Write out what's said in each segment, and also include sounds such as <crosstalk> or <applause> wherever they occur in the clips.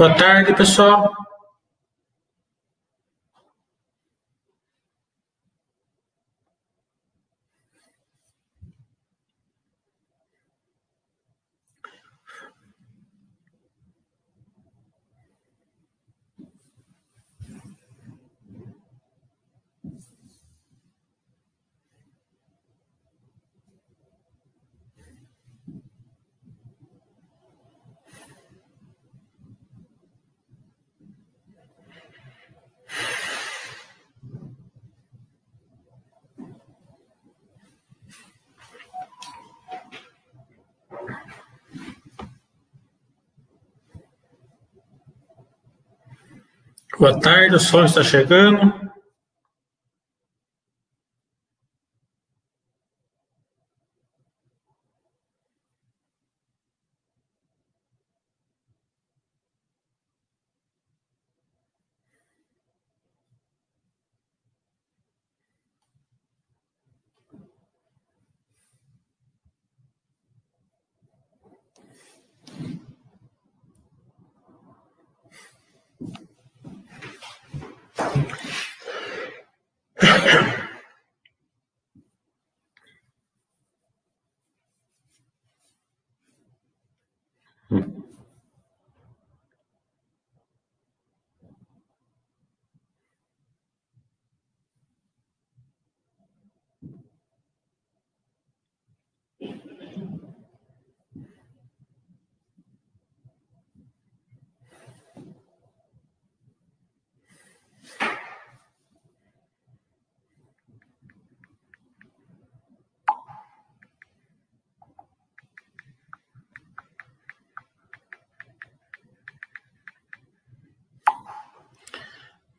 Boa tarde, pessoal. Boa tarde, o sol está chegando.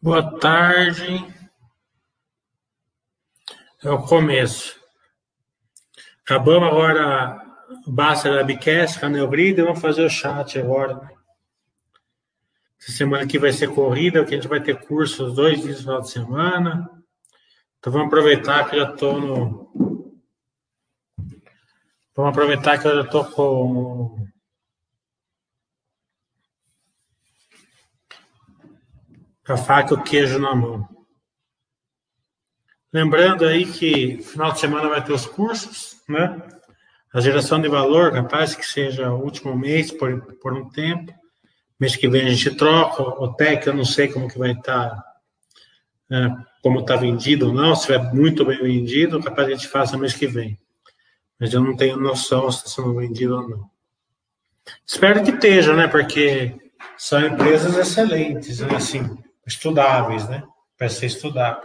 Boa tarde. É o começo. Acabamos agora basta da Bicast, Canel Brida, vamos fazer o chat agora. Essa semana aqui vai ser corrida, que a gente vai ter curso os dois dias no final de semana. Então vamos aproveitar que eu já estou no. Vamos aproveitar que eu já estou com a faca e o queijo na mão. Lembrando aí que final de semana vai ter os cursos, né? A geração de valor, capaz que seja o último mês por, por um tempo. Mês que vem a gente troca. O TEC eu não sei como que vai estar, tá, é, como está vendido ou não. Se estiver muito bem vendido, capaz que a gente faça mês que vem. Mas eu não tenho noção se está sendo vendido ou não. Espero que esteja, né? Porque são empresas excelentes, né? Assim, estudáveis, né? Para ser estudado.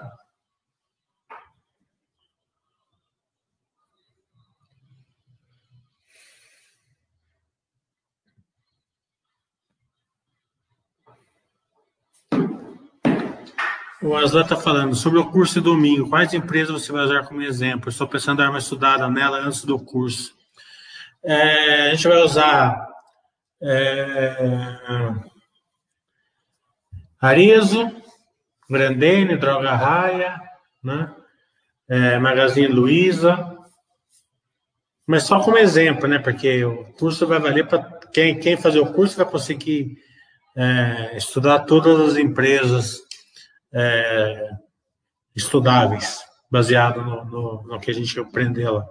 O Aslan está falando sobre o curso de domingo. Quais empresas você vai usar como exemplo? Estou pensando em dar uma estudada nela antes do curso. É, a gente vai usar é, Arezo, Grandene, Droga Raia, né? É, Magazine Luiza, mas só como exemplo, né? Porque o curso vai valer para quem, quem fazer o curso vai conseguir é, estudar todas as empresas é, estudáveis, baseado no, no, no, que a gente aprendeu lá.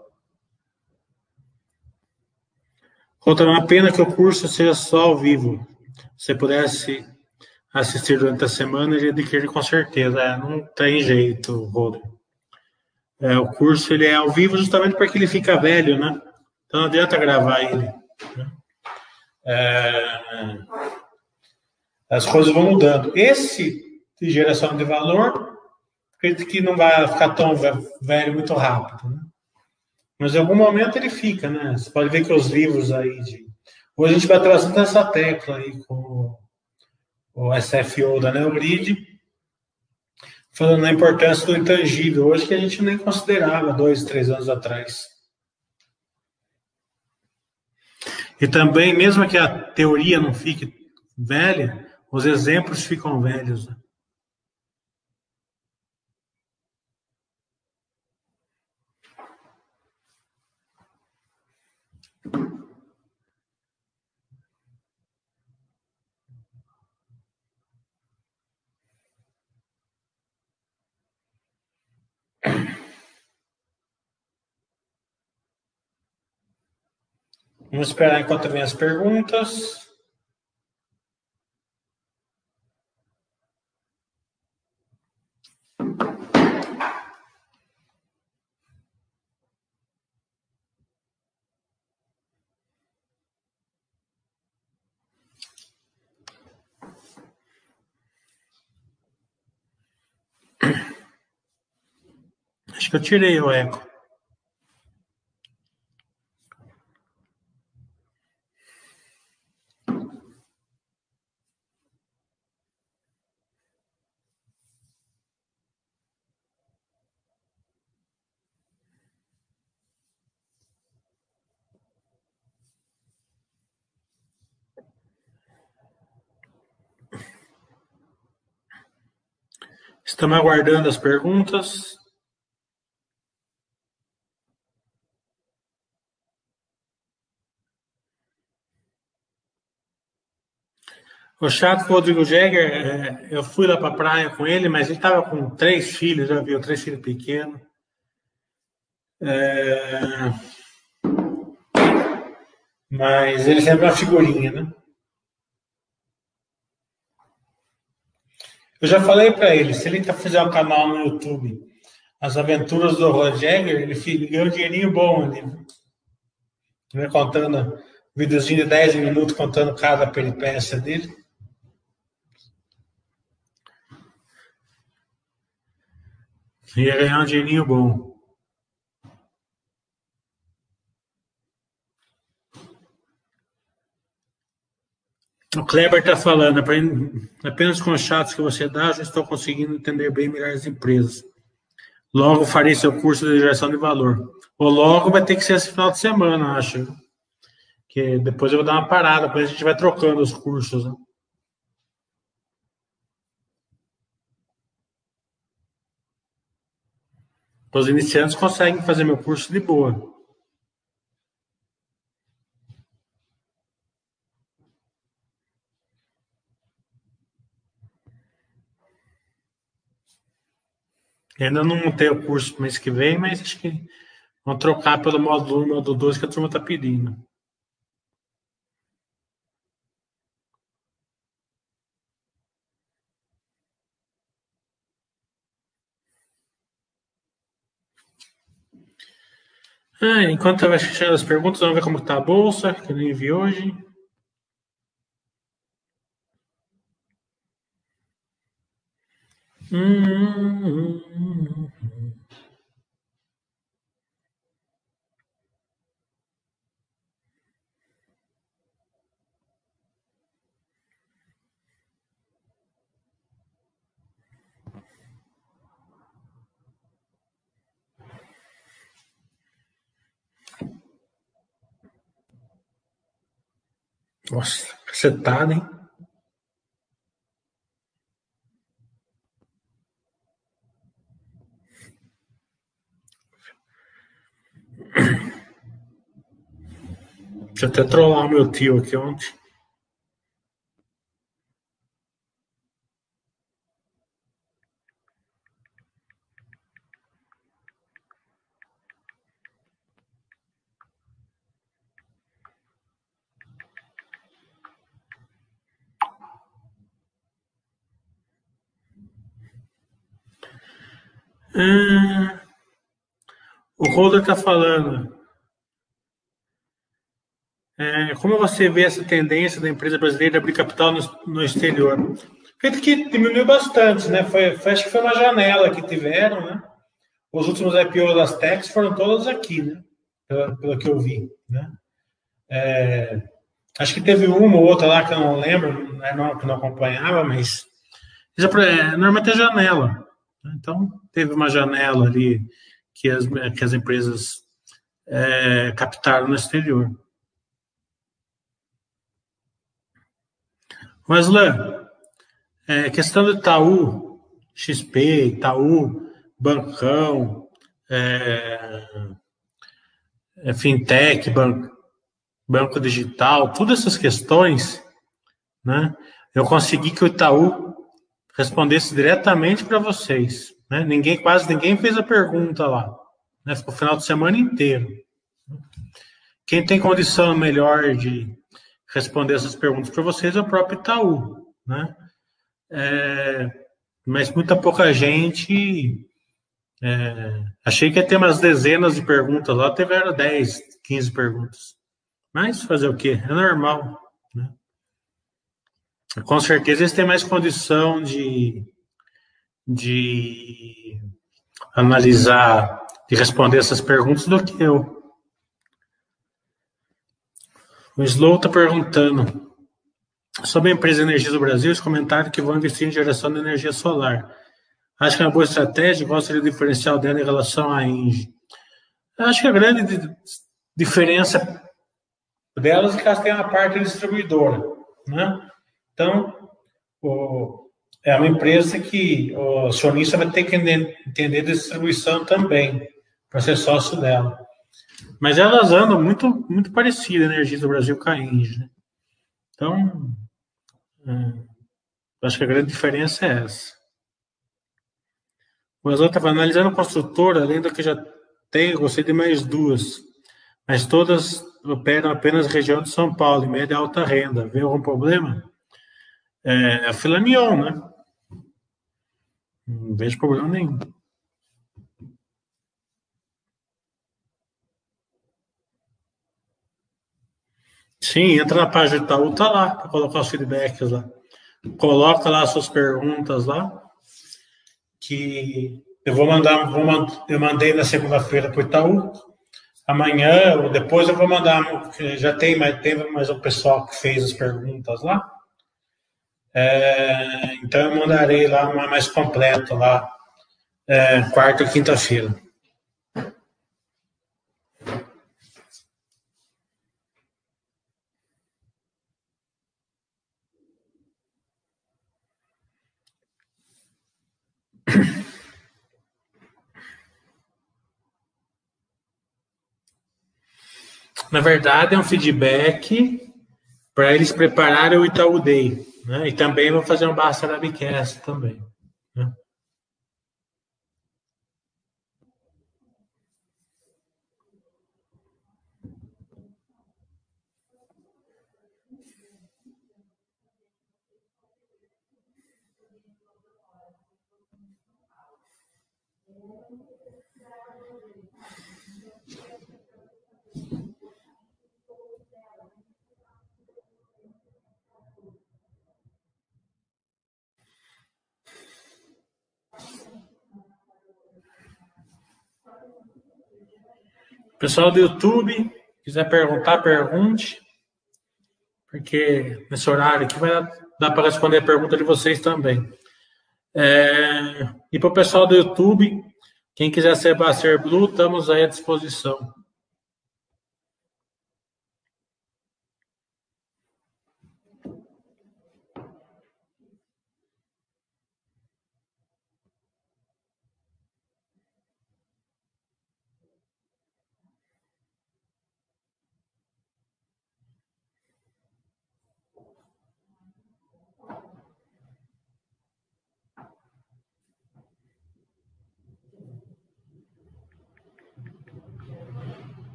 Conta uma pena que o curso seja só ao vivo. Se pudesse assistir durante a semana, ele adquire com certeza. É, não tem jeito, Roder. É, o curso ele é ao vivo justamente porque ele fica velho, né? Então não adianta gravar ele. Né? É, as coisas vão mudando. Esse de geração de valor, acredito que não vai ficar tão velho muito rápido, né? Mas em algum momento ele fica, né? Você pode ver que os livros aí de. Hoje a gente vai trazendo essa tecla aí com o SFO da Neogrid, falando na importância do intangível, hoje que a gente nem considerava dois, três anos atrás. E também, mesmo que a teoria não fique velha, os exemplos ficam velhos. Né? Vamos esperar enquanto vem as perguntas. Acho que eu tirei o eco. Estamos aguardando as perguntas. O chato Rodrigo Jäger, é, eu fui lá para a praia com ele, mas ele estava com três filhos, já viu, três filhos pequenos. É... Mas ele sempre é uma figurinha, né? Eu já falei para ele, se ele fizer um canal no YouTube, As Aventuras do Rod Jäger, ele ganhou um dinheirinho bom ali. Né? Contando, videozinho de 10 minutos contando cada peripécia dele. Ia ganhar um dinheirinho bom. O Kleber está falando, apenas com os chatos que você dá, já estou conseguindo entender bem melhor as empresas. Logo farei seu curso de geração de valor. Ou logo vai ter que ser esse final de semana, acho. Que depois eu vou dar uma parada, depois a gente vai trocando os cursos. Né? Os iniciantes conseguem fazer meu curso de boa. Ainda não montei o curso mês que vem, mas acho que vão trocar pelo módulo 1 módulo 2 que a turma está pedindo. Ah, enquanto vai fechando as perguntas, vamos ver como está a bolsa, que eu nem vi hoje. Nossa, cacetada, hein? Deixa eu até trollar meu tio aqui ontem. Ah, o Roder está falando. É, como você vê essa tendência da empresa brasileira abrir capital no, no exterior? Feito que diminuiu bastante, né? Foi, foi, acho que foi uma janela que tiveram, né? Os últimos IPOs das techs foram todos aqui, né? Pelo, pelo que eu vi, né? É, acho que teve uma ou outra lá que eu não lembro, né? não, que não acompanhava, mas é, normalmente é janela. Então, teve uma janela ali que as, que as empresas é, captaram no exterior. Mas, Lã, é, questão do Itaú, XP, Itaú, Bancão, é, é, Fintech, banco, banco Digital, todas essas questões, né, eu consegui que o Itaú respondesse diretamente para vocês. Né? Ninguém, quase ninguém fez a pergunta lá. Né? Ficou o final de semana inteiro. quem tem condição melhor de responder essas perguntas para vocês é o próprio Itaú, né? É, mas muita pouca gente. É, achei que ia ter umas dezenas de perguntas lá, tiveram 10, 15 perguntas. Mas fazer o quê? É normal. Né? Com certeza eles têm mais condição de, de analisar, de responder essas perguntas do que eu. O Slow está perguntando sobre a empresa Energia do Brasil, os comentários que vão investir em geração de energia solar. Acho que é uma boa estratégia, qual seria o diferencial dela em relação à Engie? Acho que a grande diferença delas é que elas têm uma parte distribuidora, né? Então, o, é uma empresa que o acionista vai ter que entender de distribuição também, para ser sócio dela. Mas elas andam muito, muito parecidas, a Energia do Brasil com a Engie, né? Então, é, acho que a grande diferença é essa. O Azul estava analisando construtora, além do que já tem, gostei de mais duas, mas todas operam apenas região de São Paulo, em média alta renda. Vê algum problema? É a Neon, né? Não vejo problema nenhum. Sim, entra na página do Itaú, tá lá, para colocar os feedbacks lá. Coloca lá suas perguntas lá, que eu vou mandar, vou, eu mandei na segunda-feira para o Itaú, amanhã ou depois eu vou mandar, já tem mais, tem mais um pessoal que fez as perguntas lá, é, então eu mandarei lá mais completa lá, é, quarta ou quinta-feira. Na verdade, é um feedback para eles prepararem o Itaú Day. Né? E também vou fazer um Basta Labcast também. Né? Pessoal do YouTube, quiser perguntar, pergunte. Porque nesse horário aqui vai dar para responder a pergunta de vocês também. É, e para o pessoal do YouTube, quem quiser ser Baster Blue, estamos aí à disposição.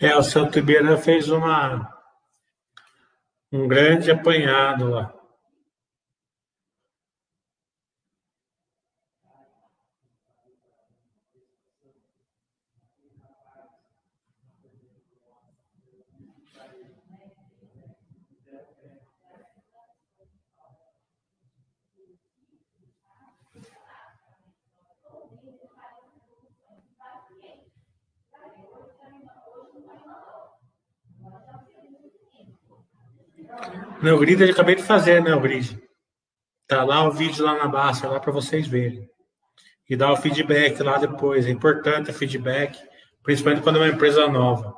É, o Santo Ibirã fez uma, um grande apanhado lá. Meu grid eu acabei de fazer, né, o grid. Tá lá o vídeo lá na baixa, lá para vocês verem. e dar o feedback lá depois. É importante o feedback, principalmente quando é uma empresa nova.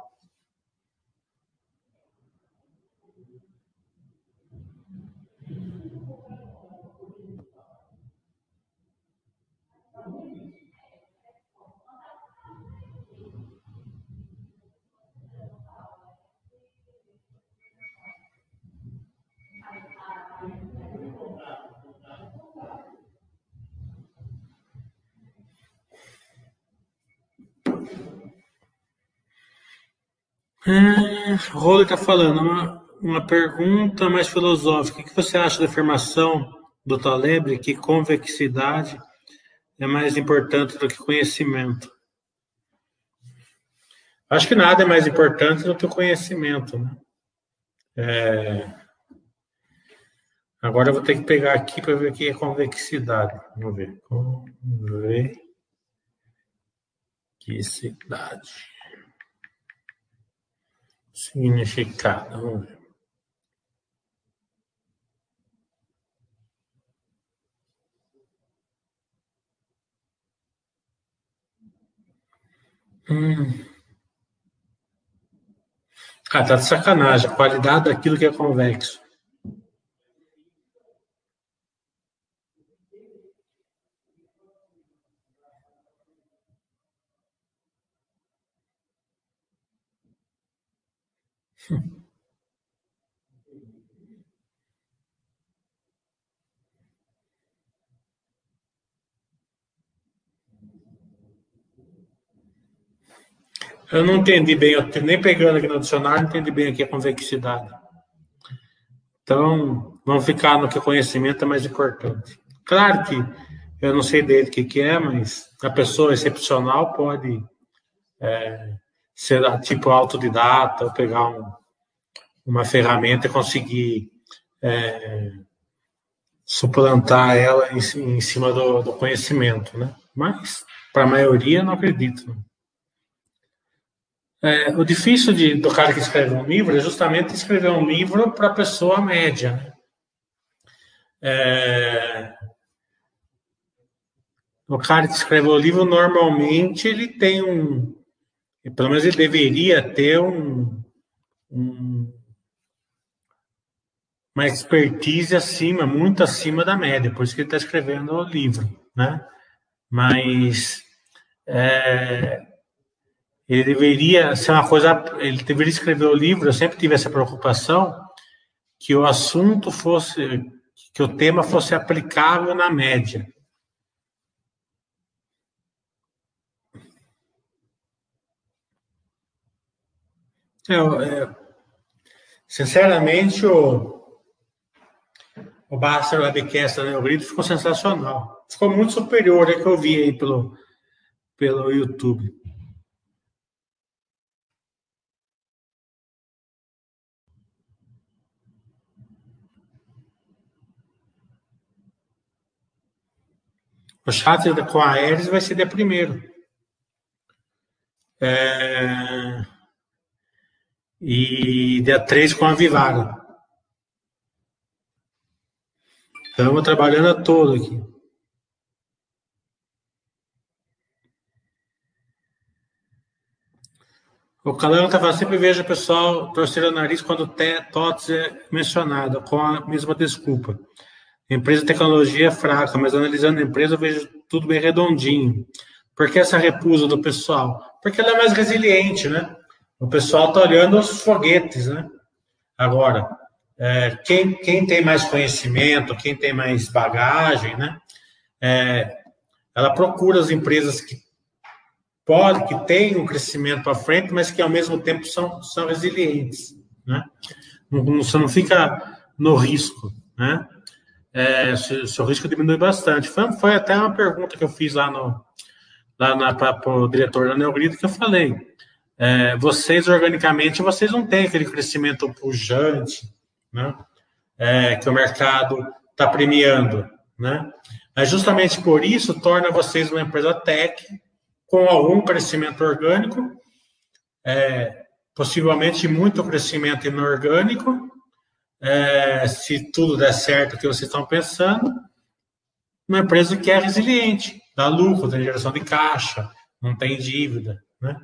É, Rolo está falando, uma, uma pergunta mais filosófica. O que você acha da afirmação do Taleb que convexidade é mais importante do que conhecimento? Acho que nada é mais importante do que o conhecimento. Né? É... Agora eu vou ter que pegar aqui para ver o que é convexidade. Vamos ver. Convexidade. Significado. Hum. Ah, tá de sacanagem. A qualidade daquilo que é convexo. Eu não entendi bem, eu nem pegando aqui no dicionário, não entendi bem aqui a convexidade. Então, vamos ficar no que o conhecimento é mais importante. Claro que eu não sei dele o que, que é, mas a pessoa excepcional pode é, ser tipo autodidata, ou pegar um, uma ferramenta e conseguir é, suplantar ela em, em cima do, do, conhecimento, né? Mas, para a maioria, não acredito. É, o difícil de, do cara que escreve um livro é justamente escrever um livro para a pessoa média. Né? É, o cara que escreve o livro, normalmente, ele tem um. Pelo menos ele deveria ter um, um uma expertise acima, muito acima da média, por isso que ele está escrevendo o livro, né? Mas é, ele deveria ser uma coisa, ele deveria escrever o livro, eu sempre tive essa preocupação, que o assunto fosse, que o tema fosse aplicável na média. É, sinceramente, o, o Buster Webcast da Neogrid ficou sensacional. Ficou muito superior ao que eu vi aí pelo, pelo YouTube. O chat com a Ares vai ser dia primeiro. É... E dia 3 com a Vivara. Estamos trabalhando a todo aqui. O Calão estava sempre vejo o pessoal torcer o nariz quando TOTS é mencionado, com a mesma desculpa. Empresa de tecnologia é fraca, mas analisando a empresa eu vejo tudo bem redondinho. Por que essa repusa do pessoal? Porque ela é mais resiliente, né? O pessoal está olhando os foguetes, né? Agora, é, quem, quem tem mais conhecimento, quem tem mais bagagem, né? É, ela procura as empresas que pode, que têm um crescimento para frente, mas que ao mesmo tempo são, são resilientes, né? Não, você não fica no risco, né? é, seu, seu risco diminui bastante. Foi, foi até uma pergunta que eu fiz lá no lá para o diretor da Neogrid que eu falei. É, vocês organicamente vocês não têm aquele crescimento pujante, né? É, que o mercado está premiando, né? Mas justamente por isso torna vocês uma empresa tech com algum crescimento orgânico, é, possivelmente muito crescimento inorgânico é, se tudo der certo o que vocês estão pensando, uma empresa que é resiliente, dá lucro, tem geração de caixa, não tem dívida, né?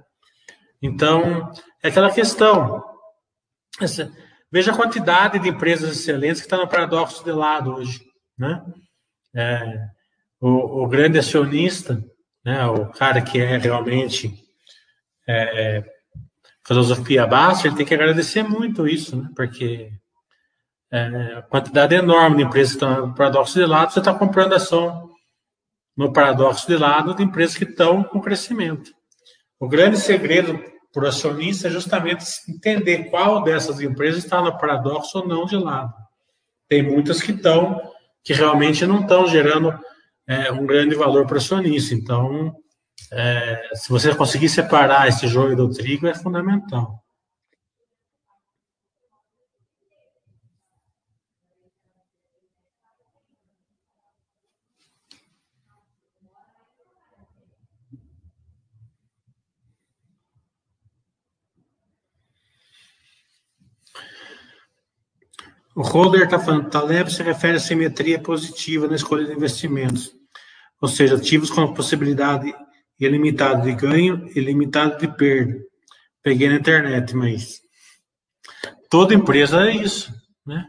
Então, é aquela questão. Essa, veja a quantidade de empresas excelentes que está no paradoxo de lado hoje, né? É, o, o, grande acionista, né, o cara que é realmente é, filosofia baixa, ele tem que agradecer muito isso, né? Porque é, a quantidade enorme de empresas que estão no paradoxo de lado, você está comprando ação no paradoxo de lado de empresas que estão com crescimento. O grande segredo para o acionista é justamente entender qual dessas empresas está no paradoxo ou não de lado. Tem muitas que estão, que realmente não estão gerando é, um grande valor para o acionista. Então, é, se você conseguir separar esse joio do trigo, é fundamental. O holder está falando, Taleb se refere à simetria positiva na escolha de investimentos, ou seja, ativos com possibilidade ilimitada de ganho e limitada de perda. Peguei na internet, mas toda empresa é isso, né?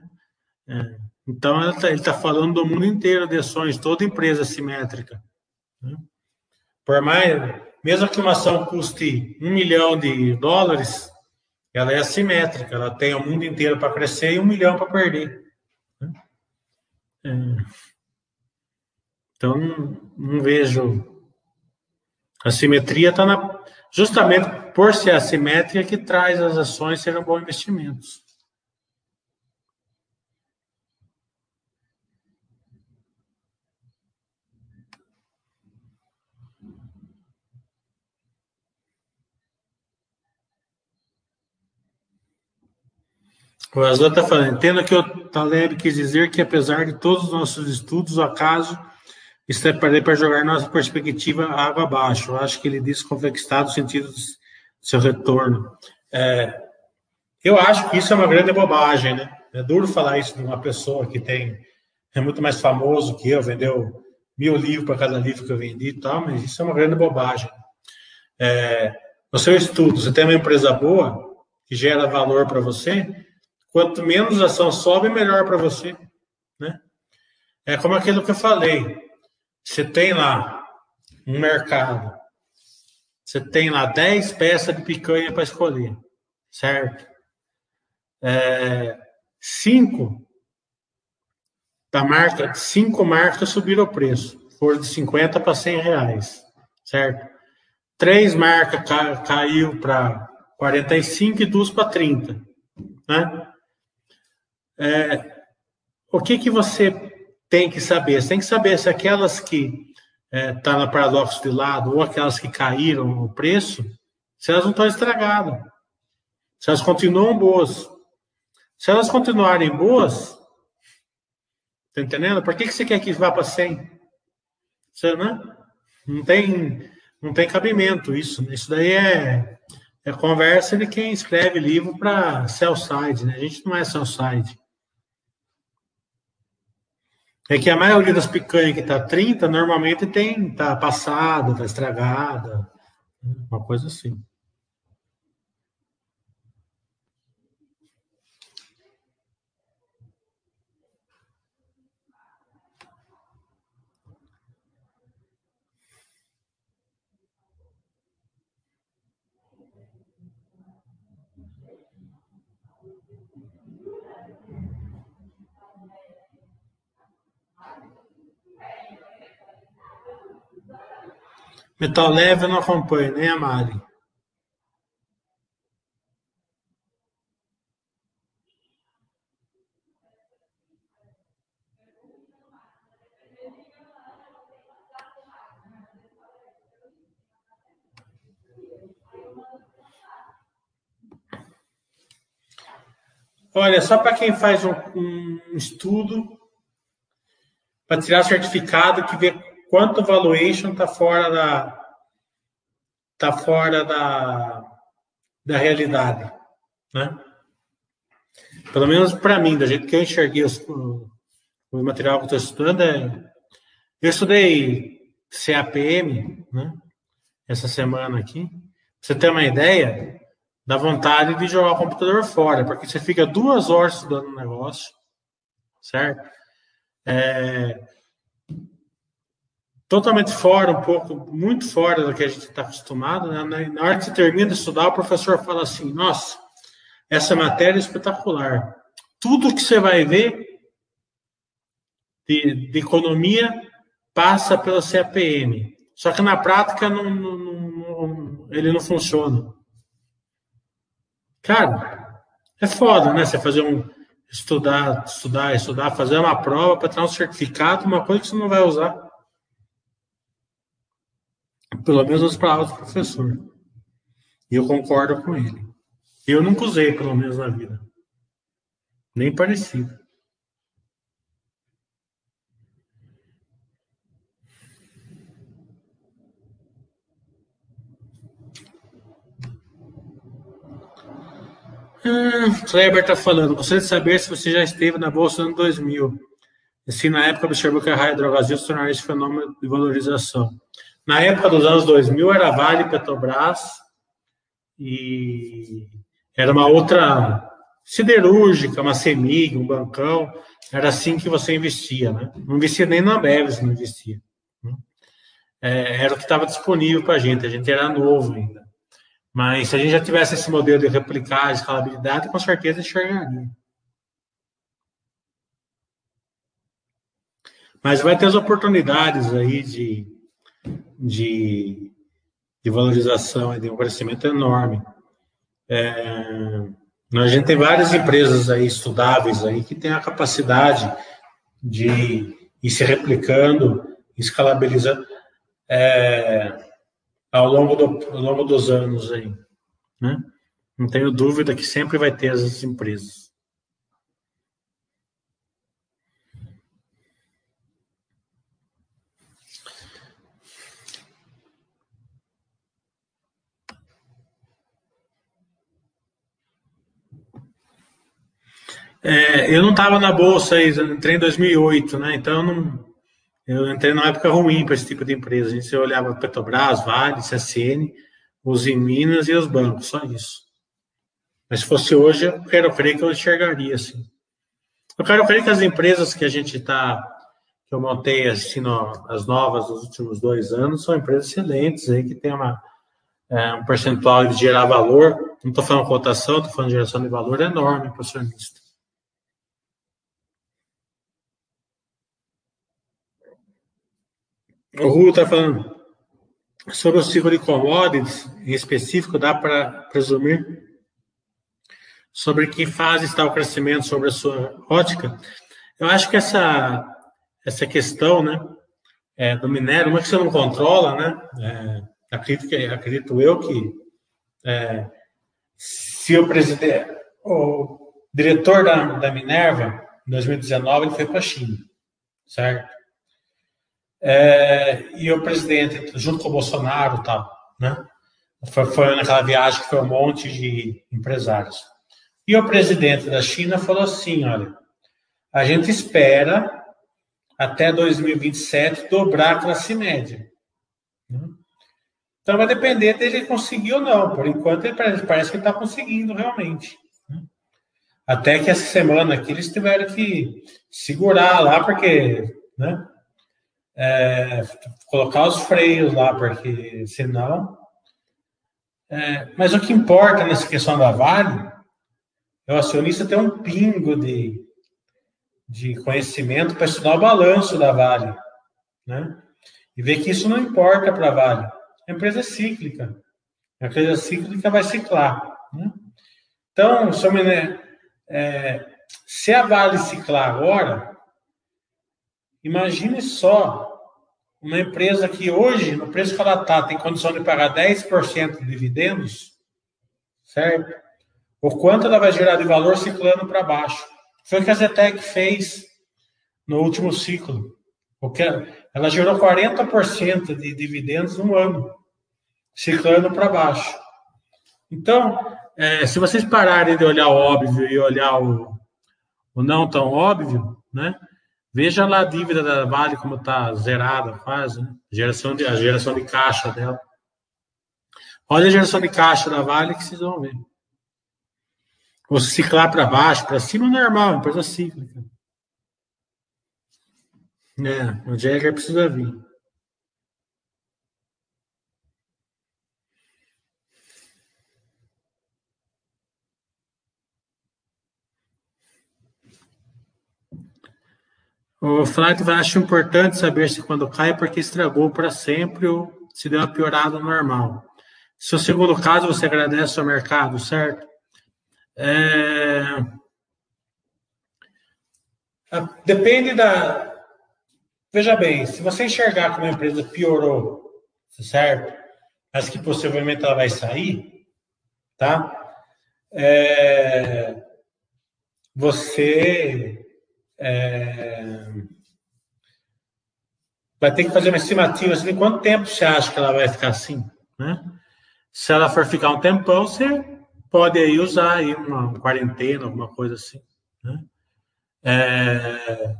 É. Então, ele está tá falando do mundo inteiro de ações, toda empresa é simétrica. Né? Por mais, mesmo que uma ação custe um milhão de dólares, ela é assimétrica, ela tem o mundo inteiro para crescer e um milhão para perder. Né? É. Então, não vejo. A simetria está na. Justamente por ser assimétrica que traz as ações serem bons investimentos. O Azul está falando, entenda que o Taleb quis dizer que, apesar de todos os nossos estudos, o acaso está para jogar nossa perspectiva água abaixo. Eu acho que ele disse convexado no sentido do seu retorno. É, eu acho que isso é uma grande bobagem, né? É duro falar isso de uma pessoa que tem é muito mais famoso que eu, vendeu mil livros para cada livro que eu vendi e tal, mas isso é uma grande bobagem. É, no seu estudo, você tem uma empresa boa que gera valor para você, Quanto menos ação sobe, melhor para você. Né? É como aquilo que eu falei. Você tem lá um mercado. Você tem lá 10 peças de picanha para escolher. Certo? É, cinco da marca, cinco marcas subiram o preço. Foram de 50 para 100 reais. Certo? Três marcas ca, caiu para 45 e duas para 30. Né? É, o que, que você tem que saber? Você tem que saber se aquelas que estão é, tá no paradoxo de lado ou aquelas que caíram no preço, se elas não estão estragadas. Se elas continuam boas. Se elas continuarem boas, tá entendendo? Por que, que você quer que vá para 100? Você, né? Não tem, não tem cabimento isso. Isso daí é, é conversa de quem escreve livro para sell side, né? A gente não é sell side. É que a maioria das picanhas que tá 30, normalmente tem, tá passada, tá estragada, uma coisa assim. Metal leve eu não acompanho, nem a Mari. Olha, só para quem faz um, um estudo para tirar certificado que vê quanto valuation está fora da tá fora da, da realidade, né? Pelo menos para mim, da jeito que eu enxerguei os, o material que estou estudando, é, eu estudei CAPM, né? Essa semana aqui. Pra você ter uma ideia, dá vontade de jogar o computador fora, porque você fica duas horas estudando um negócio, certo? É, totalmente fora, um pouco, muito fora do que a gente está acostumado. Né? Na hora que você termina de estudar, o professor fala assim: Nossa, essa matéria é espetacular. Tudo que você vai ver de, de economia passa pela CAPM. Só que na prática não, não, não, ele não funciona. Cara, é foda, né? Você fazer um. Estudar, estudar, estudar, fazer uma prova para ter um certificado, uma coisa que você não vai usar. Pelo menos as palavras do professor. E eu concordo com ele. Eu nunca usei, pelo menos na vida. Nem parecido. Ah, Kleber está falando. Gostaria de saber se você já esteve na Bolsa no ano 2000. E se na época observou que a Raia Drogazil se tornaria esse fenômeno de valorização. Na época dos anos 2000 era Vale, Petrobras e era uma outra siderúrgica, uma CEMIG, um bancão. Era assim que você investia, né? Não investia nem na Beves, não investia. Né? É, era o que estava disponível para a gente. A gente era novo ainda. Mas se a gente já tivesse esse modelo de replicar, de escalabilidade, com certeza enxergaria. Mas vai ter as oportunidades aí de de, de valorização e de um crescimento enorme. É, a gente tem várias empresas aí estudáveis aí que têm a capacidade de ir se replicando, escalabilizando é, ao, longo do, ao longo dos anos aí, né? Não tenho dúvida que sempre vai ter essas empresas. É, eu não estava na bolsa aí, entrei em 2008, né? Então eu não, eu entrei numa época ruim para esse tipo de empresa. A gente olhava Petrobras, Vale, CSN, os em Minas e os bancos, só isso. Mas se fosse hoje, eu quero crer que eu enxergaria assim. Eu quero crer que as empresas que a gente está, que eu montei assim, no, as novas nos últimos dois anos, são empresas excelentes aí que tem uma é, um percentual de gerar valor. Não estou falando cotação, estou falando de geração de valor enorme para o acionista. O Rui está falando sobre o ciclo de commodities, em específico, dá para presumir sobre que fase está o crescimento, sobre a sua ótica. Eu acho que essa, essa questão né, é, do minério, uma que você não controla, né, é, acredito, que, acredito eu que é, se o presidente, o diretor da, da Minerva, em 2019, ele foi para a China, certo? É, e o presidente, junto com o Bolsonaro, tal, né? Foi, foi naquela viagem que foi um monte de empresários. E o presidente da China falou assim: olha, a gente espera até 2027 dobrar a classe média. Né? Então vai depender dele conseguir ou não. Por enquanto, ele parece, parece que está conseguindo realmente. Né? Até que essa semana aqui eles tiveram que segurar lá, porque né, é, colocar os freios lá, porque senão. É, mas o que importa nessa questão da Vale é o acionista ter um pingo de, de conhecimento para estudar o balanço da Vale, né? E ver que isso não importa para a Vale. A empresa é cíclica. A empresa cíclica vai ciclar. Né? Então, é, se a Vale ciclar agora, imagine só uma empresa que hoje, no preço que ela está, tem condição de pagar 10% de dividendos, certo? O quanto ela vai gerar de valor ciclando para baixo. Foi o que a Zetec fez no último ciclo. Porque ela gerou 40% de dividendos no ano, ciclando para baixo. Então, é, se vocês pararem de olhar o óbvio e olhar o, o não tão óbvio, né? Veja lá a dívida da Vale como está zerada quase, né? geração de, a geração de caixa dela. Olha a geração de caixa da Vale que vocês vão ver. Ou ciclar para baixo, para cima, normal, empresa cíclica. É, o Jagger precisa vir. O Flávio acha importante saber se quando cai é porque estragou para sempre ou se deu uma piorada normal. Se o segundo caso, você agradece ao mercado, certo? É... Depende da. Veja bem, se você enxergar que uma empresa piorou, certo? Mas que possivelmente ela vai sair, tá? É... Você é... Vai ter que fazer uma estimativa assim, de quanto tempo você acha que ela vai ficar assim, né? Se ela for ficar um tempão, você pode aí usar aí uma quarentena, alguma coisa assim, né? É...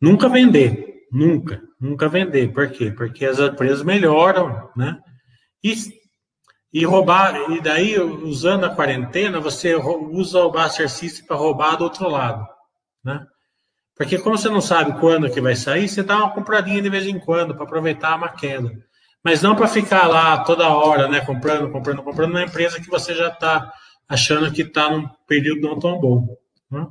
Nunca vender, nunca, nunca vender. Por quê? Porque as empresas melhoram, né? E, e roubar, e daí, usando a quarentena, você usa o Buster System para roubar do outro lado, né? Porque como você não sabe quando que vai sair, você dá uma compradinha de vez em quando para aproveitar uma queda. Mas não para ficar lá toda hora, né, comprando, comprando, comprando na empresa que você já está achando que está num período não tão bom. Né?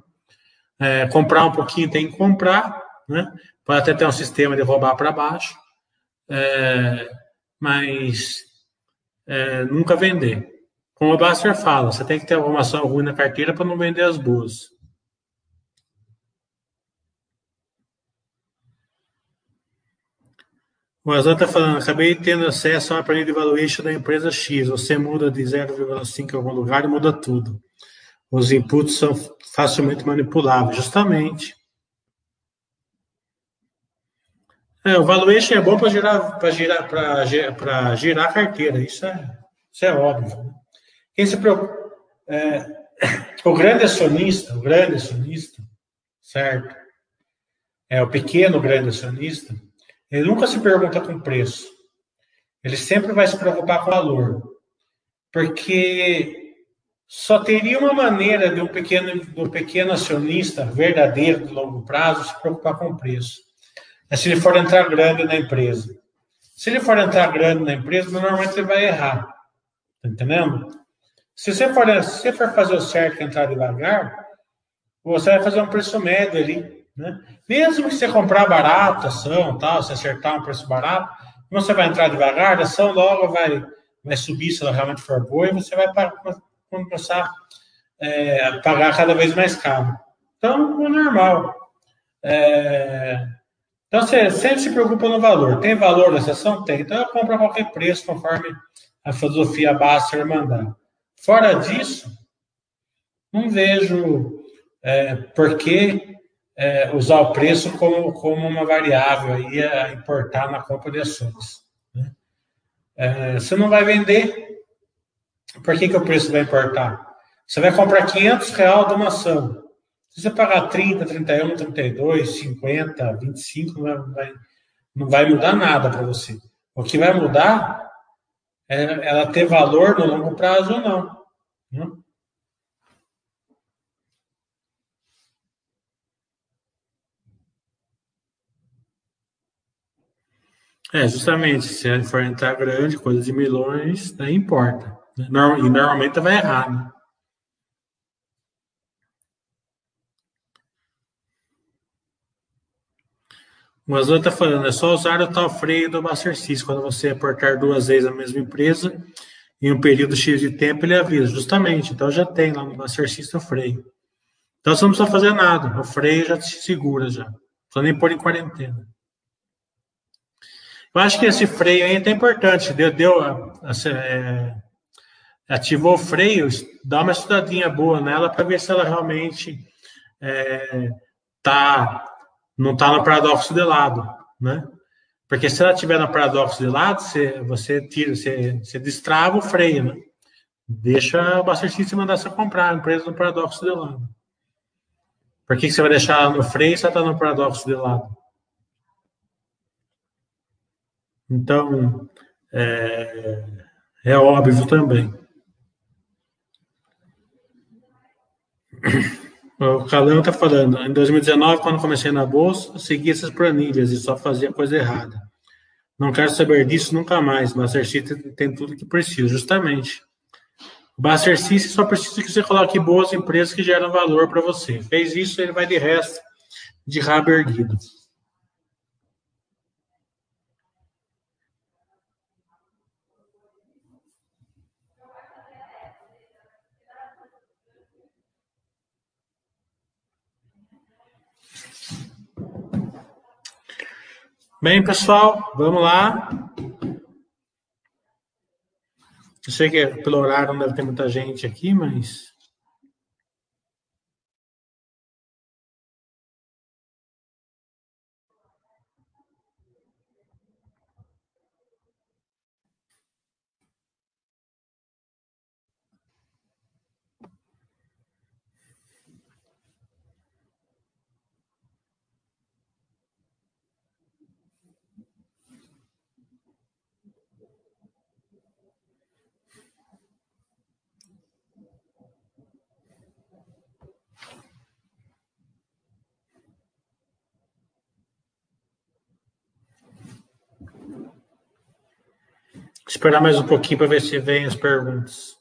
É, comprar um pouquinho tem que comprar, né? Pode até ter um sistema de roubar para baixo, é, mas é, nunca vender. Como o Baster fala, você tem que ter alguma ação ruim na carteira para não vender as boas. O Azar está falando, acabei tendo acesso a uma planilha de valuation da empresa X. Você muda de 0,5 em algum lugar e muda tudo. Os inputs são facilmente manipuláveis, justamente. É, o valuation é bom para girar, para girar, para girar a carteira. Isso é, isso é óbvio. Quem se preocupa, é, <coughs> o grande acionista, o grande acionista, certo? É o pequeno grande acionista ele nunca se pergunta com preço. Ele sempre vai se preocupar com valor. Porque só teria uma maneira de um pequeno, um pequeno acionista verdadeiro de longo prazo se preocupar com preço. É se ele for entrar grande na empresa. Se ele for entrar grande na empresa, normalmente ele vai errar. Tá entendendo? Se você for, se você for fazer o certo e entrar devagar, você vai fazer um preço médio ali. Né? Mesmo que você comprar barato, ação, tal, se acertar um preço barato, você vai entrar devagar, a ação logo vai, vai subir se ela realmente for boa e você vai começar é, a pagar cada vez mais caro. Então, é normal. É... Então, você sempre se preocupa no valor. Tem valor nessa ação? Tem. Então, eu compro a qualquer preço, conforme a filosofia Baster mandar. Fora disso, não vejo é, por que é, usar o preço como, como uma variável aí a importar na compra de ações. Né? É, você não vai vender, por que, que o preço vai importar? Você vai comprar 500 reais de uma ação. Se você pagar 30, 31, 32, 50, 25, não vai, não vai mudar nada para você. O que vai mudar é ela ter valor no longo prazo ou não. Né? É, justamente, se for entrar grande, coisa de milhões, daí importa. Né? E normalmente vai errar, né? O Azul está falando, é só usar o tal freio do Master System. Quando você aportar duas vezes a mesma empresa, em um período X de tempo, ele avisa. Justamente, então já tem lá no Master System o freio. Então você não precisa fazer nada, o freio já te segura já. Não precisa nem pôr em quarentena. Eu acho que esse freio aí é importante. Deu, deu é, ativou o freio, dá uma estudadinha boa nela para ver se ela realmente é, tá, não está no paradoxo de lado, né? Porque se ela estiver no paradoxo de lado, você, você tira, você, você destrava o freio, né? Deixa o Baster System mandar você comprar a empresa no paradoxo de lado. Por que, que você vai deixar no freio se ela está no paradoxo de lado? Então, é, é óbvio também. <coughs> O Calão está falando, em 2019, quando comecei na bolsa, segui essas planilhas e só fazia coisa errada. Não quero saber disso nunca mais. Master System tem tudo que precisa, justamente. O Master System só precisa que você coloque boas empresas que geram valor para você. Fez isso, ele vai de resto de rabo erguido. Bem, pessoal, vamos lá. Eu sei que pelo horário não deve ter muita gente aqui, mas Esperar mais um pouquinho para ver se vem as perguntas.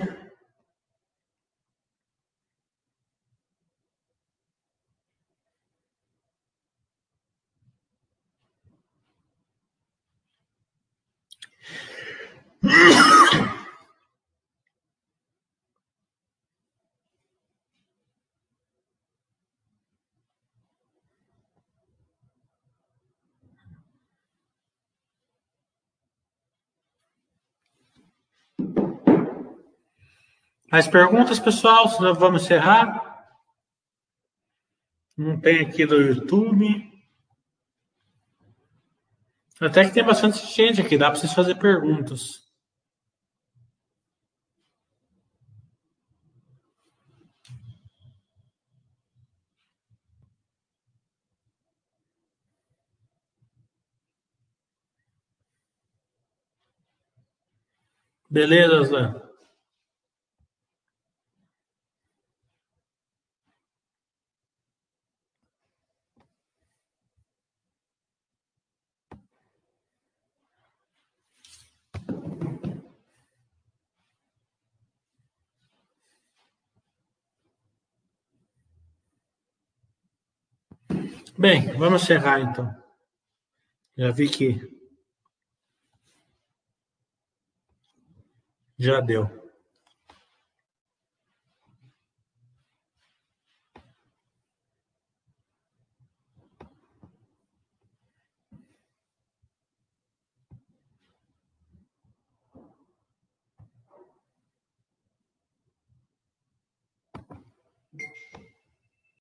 Mais perguntas, pessoal? Senão vamos encerrar. Não tem aqui do YouTube. Até que tem bastante gente aqui, dá para vocês fazer perguntas. Beleza, Zé? Bem, vamos encerrar então. Já vi que já deu.